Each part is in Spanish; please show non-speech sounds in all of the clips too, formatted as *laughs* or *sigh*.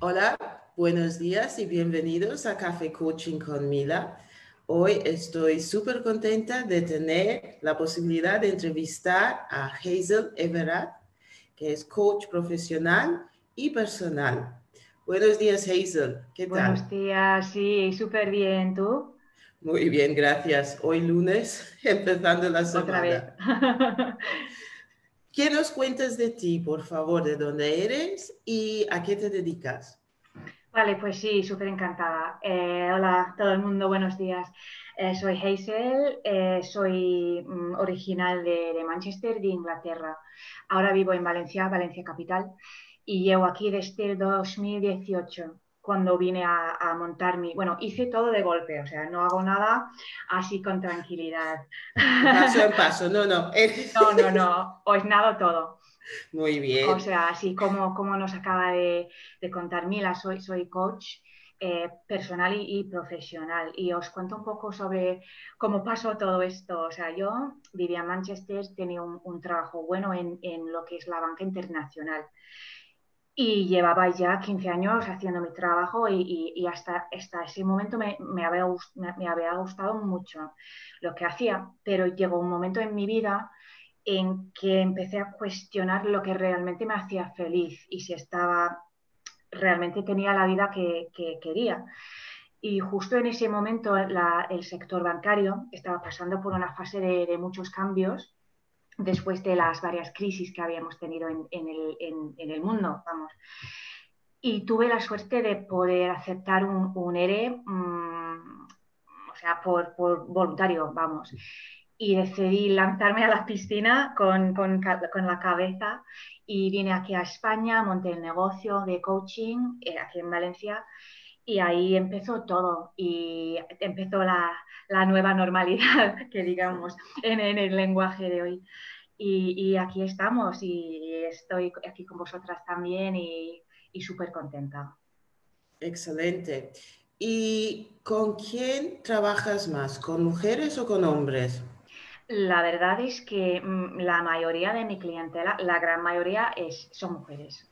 Hola, buenos días y bienvenidos a Café Coaching con Mila. Hoy estoy súper contenta de tener la posibilidad de entrevistar a Hazel Everett, que es coach profesional y personal. Buenos días, Hazel. ¿Qué tal? Buenos días, sí, súper bien. ¿Tú? Muy bien, gracias. Hoy lunes, *laughs* empezando la semana. Otra vez. *laughs* ¿Qué nos cuentas de ti, por favor? ¿De dónde eres y a qué te dedicas? Vale, pues sí, súper encantada. Eh, hola todo el mundo, buenos días. Eh, soy Hazel, eh, soy mm, original de, de, Manchester, de Inglaterra. Ahora vivo en Valencia, Valencia capital, y llevo aquí desde el 2018 cuando vine a, montar mi... Bueno, hice todo de golpe, o sea, no hago nada así con tranquilidad. Paso en *laughs* paso, no, no. No, no, no, os nado todo. Muy bien. O sea, así como, como nos acaba de, contar Mila, soy, soy coach eh, personal y, profesional. Y os cuento un poco sobre cómo pasó todo esto. O sea, yo vivía en Manchester, tenía un, trabajo bueno en, en, lo que es la banca internacional y llevaba ya 15 años haciendo mi trabajo y, hasta, hasta, ese momento me, había, me, había, gustado mucho lo que hacía, pero llegó un momento en mi vida en que empecé a cuestionar lo que realmente me hacía feliz y si estaba realmente tenía la vida que, quería. Y justo en ese momento el sector bancario estaba pasando por una fase de muchos cambios después de las varias crisis que habíamos tenido en, el, mundo, vamos. Y tuve la suerte de poder aceptar un, ERE, mm, o sea, por, voluntario, vamos. Y decidí lanzarme a la piscina con, la cabeza y vine aquí a España, monté el negocio de coaching eh, aquí en Valencia y ahí empezó todo y empezó la, nueva normalidad, *laughs* que digamos, en, el lenguaje de hoy. Y, aquí estamos y estoy aquí con vosotras también y, y súper contenta. Excelente. ¿Y con quién trabajas más? ¿Con mujeres o con hombres? La verdad es que mm, la mayoría de mi clientela, la gran mayoría es, son mujeres.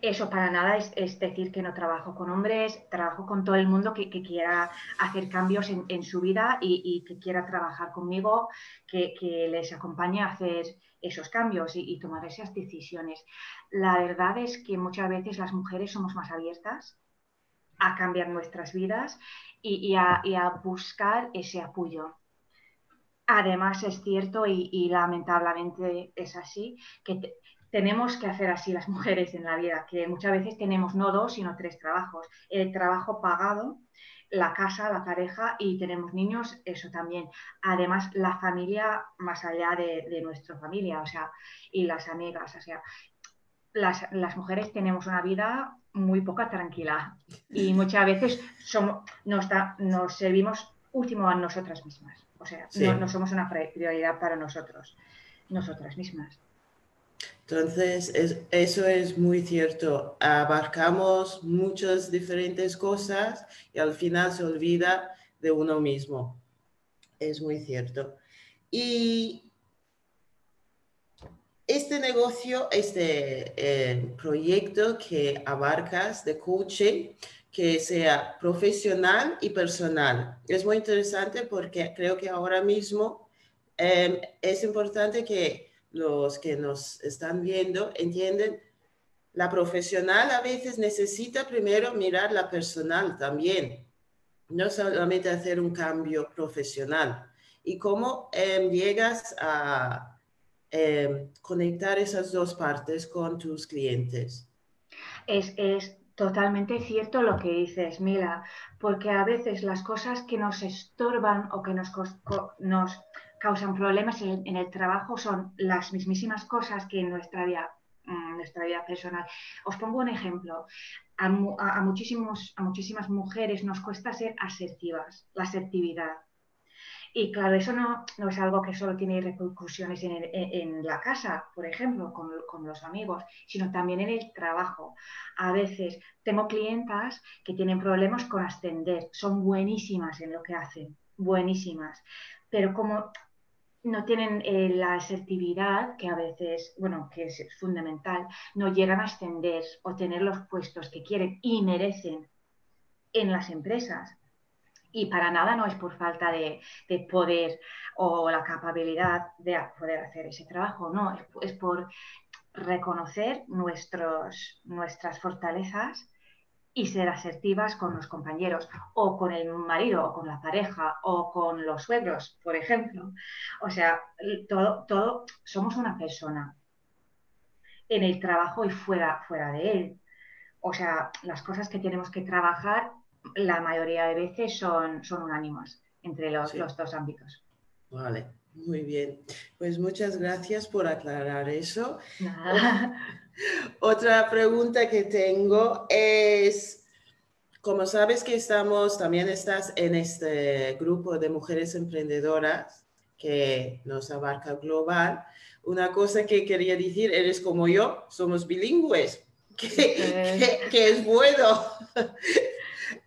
Eso para nada es, decir que no trabajo con hombres, trabajo con todo el mundo que, quiera hacer cambios en, su vida y, que quiera trabajar conmigo, que, les acompañe a hacer esos cambios y, tomar esas decisiones. La verdad es que muchas veces las mujeres somos más abiertas a cambiar nuestras vidas y, a, buscar ese apoyo. Además, es cierto y, lamentablemente es así, que tenemos que hacer así las mujeres en la vida, que muchas veces tenemos no dos, sino tres trabajos. El trabajo pagado, la casa, la pareja y tenemos niños, eso también. Además, la familia más allá de, nuestra familia, o sea, y las amigas, o sea, las, mujeres tenemos una vida muy poca tranquila y *laughs* muchas veces somos, nos, nos servimos último a nosotras mismas. O sea, no, no somos una prioridad para nosotros, nosotras mismas. Entonces, eso es muy cierto. Abarcamos muchas diferentes cosas y al final se olvida de uno mismo. Es muy cierto. Y este negocio, este eh, proyecto que abarcas de coaching, que sea profesional y personal, es muy interesante porque creo que ahora mismo eh, es importante que los que nos están viendo entienden, la profesional a veces necesita primero mirar la personal también, no solamente hacer un cambio profesional. ¿Y cómo em, llegas a em, conectar esas dos partes con tus clientes? Es, es totalmente cierto lo que dices, Mila, porque a veces las cosas que nos estorban o que nos, nos causan problemas en, el trabajo son las mismísimas cosas que en nuestra vida, mm, nuestra vida personal. Os pongo un ejemplo. A, muchísimos, a muchísimas mujeres nos cuesta ser asertivas, la asertividad. Y claro, eso no, no, es algo que solo tiene repercusiones en, la casa, por ejemplo, con, con, los amigos, sino también en el trabajo. A veces tengo clientas que tienen problemas con ascender, son buenísimas en lo que hacen, buenísimas, pero como no tienen eh, la asertividad que a veces, bueno, que es fundamental, no llegan a ascender o tener los puestos que quieren y merecen en las empresas. Y para nada no es por falta de, poder o la capacidad de poder hacer ese trabajo, no, es, por reconocer nuestros, nuestras fortalezas y ser asertivas con los compañeros o con el marido o con la pareja o con los suegros, por ejemplo. O sea, todo, todo somos una persona en el trabajo y fuera, fuera de él. O sea, las cosas que tenemos que trabajar la mayoría de veces son, son unánimas entre los, los dos ámbitos. Vale, muy bien. Pues muchas gracias por aclarar eso. Otra pregunta que tengo es, como sabes que estamos, también estás en este grupo de mujeres emprendedoras que nos abarca global, una cosa que quería decir, eres como yo, somos bilingües, *laughs* que, que es bueno.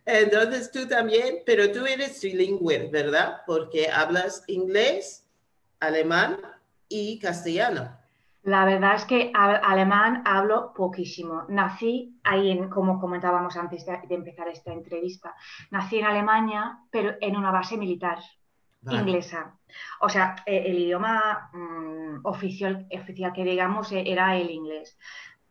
Entonces tú también, pero tú eres trilingüe, ¿verdad? Porque hablas inglés, alemán y castellano. La verdad es que alemán hablo poquísimo. Nací ahí, en, como comentábamos antes de, empezar esta entrevista, nací en Alemania, pero en una base militar inglesa. O sea, e, el idioma mm, oficial, oficial que digamos e, era el inglés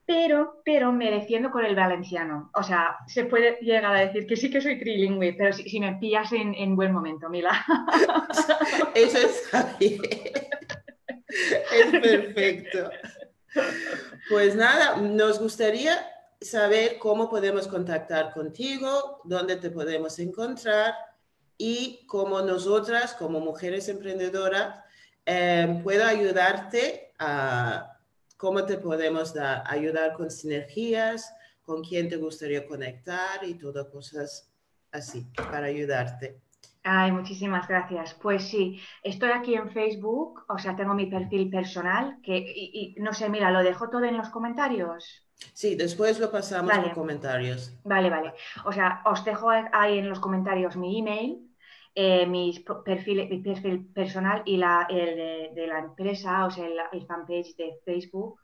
pero, pero me defiendo con el valenciano. O sea, se puede llegar a decir que sí que soy trilingüe, pero si, me pillas en, buen momento, Mila. *laughs* Eso está bien. Es perfecto. Pues nada, nos gustaría saber cómo podemos contactar contigo, dónde te podemos encontrar y cómo nosotras, como mujeres emprendedoras, eh, puedo ayudarte a cómo te podemos ayudar con sinergias, con quién te gustaría conectar y todas cosas así para ayudarte. Ay, muchísimas gracias. Pues sí, estoy aquí en Facebook, o sea, tengo mi perfil personal, que y, no sé, mira, lo dejo todo en los comentarios. Sí, después lo pasamos en por comentarios. Vale, vale. O sea, os dejo ahí en los comentarios mi email eh, mis perfiles, mi perfil personal y la, el de, la empresa, o sea, el, fanpage de Facebook.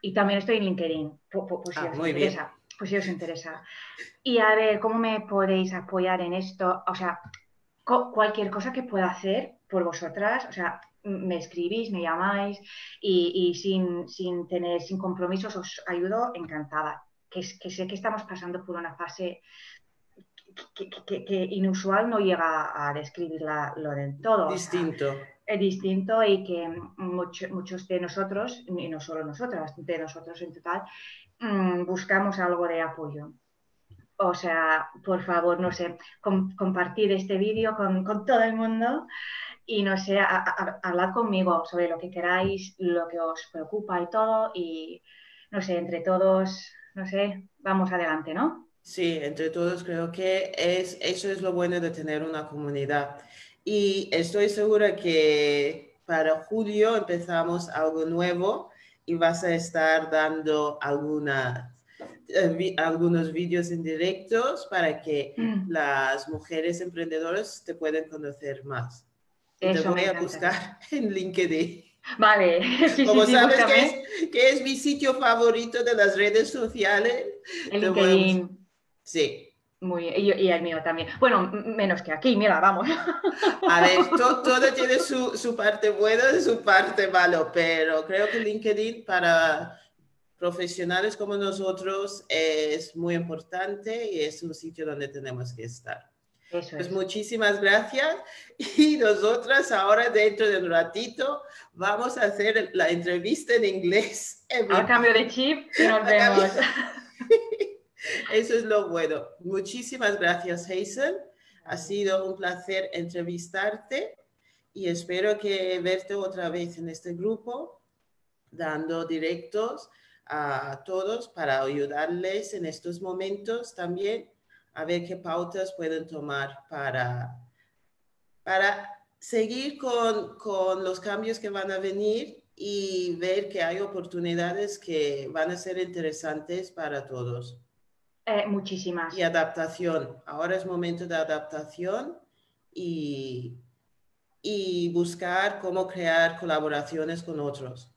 Y también estoy en LinkedIn, por, si ah, os interesa. Pues si os interesa. Y a ver, ¿cómo me podéis apoyar en esto? O sea, cualquier cosa que pueda hacer por vosotras, o sea, me escribís, me llamáis y, sin, sin, tener, sin compromisos os ayudo encantada. Que, que sé que estamos pasando por una fase que, inusual no llega a describir lo del todo. Distinto. es distinto y que muchos de nosotros, y no solo nosotras, de nosotros en total, mm, buscamos algo de apoyo. O sea, por favor, no sé, compartir este vídeo con, todo el mundo y no sé, hablar conmigo sobre lo que queráis, lo que os preocupa y todo. Y no sé, entre todos, no sé, vamos adelante, ¿no? Sí, entre todos creo que es, eso es lo bueno de tener una comunidad. Y estoy segura que para julio empezamos algo nuevo y vas a estar dando algunas, eh, algunos vídeos en directos para que mm. las mujeres emprendedoras te puedan conocer más. te voy a buscar *laughs* en LinkedIn. Vale. *laughs* Como sabes que es, que es, mi sitio favorito de las redes sociales. LinkedIn. Sí. Muy, y, y, el mío también. Bueno, menos que aquí, mira, vamos. *laughs* A ver, *laughs* todo tiene su, su, parte buena y su parte malo, pero creo que LinkedIn para profesionales como nosotros es muy importante y es un sitio donde tenemos que estar. Eso pues muchísimas gracias *laughs* y nosotras ahora dentro de un ratito vamos a hacer la entrevista en inglés. A cambio de chip nos vemos. *laughs* Eso es lo bueno. Muchísimas gracias, Hazel. Ha sido un placer entrevistarte y espero que verte otra vez en este grupo, dando directos a todos para ayudarles en estos momentos también a ver qué pautas pueden tomar para, para seguir con, con los cambios que van a venir y ver que hay oportunidades que van a ser interesantes para todos. Eh, muchísimas. Y adaptación. Ahora es momento de adaptación y y buscar cómo crear colaboraciones con otros.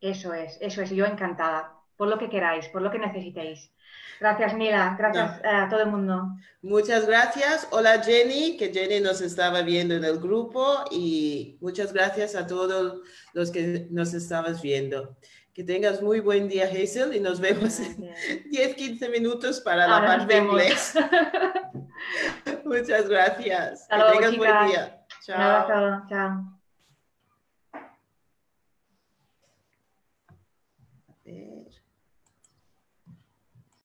Eso es, eso es, yo encantada, por lo que queráis, por lo que necesitéis. Gracias, Mila. Gracias a todo el mundo. Muchas gracias. Hola, Jenny, que Jenny nos estaba viendo en el grupo y muchas gracias a todos los que nos estabas viendo. Que tengas muy buen día, Hazel, y nos vemos en 10, 15 *laughs* minutos para la parte de inglés. *laughs* muchas gracias. que tengas buen día. Chao. chao.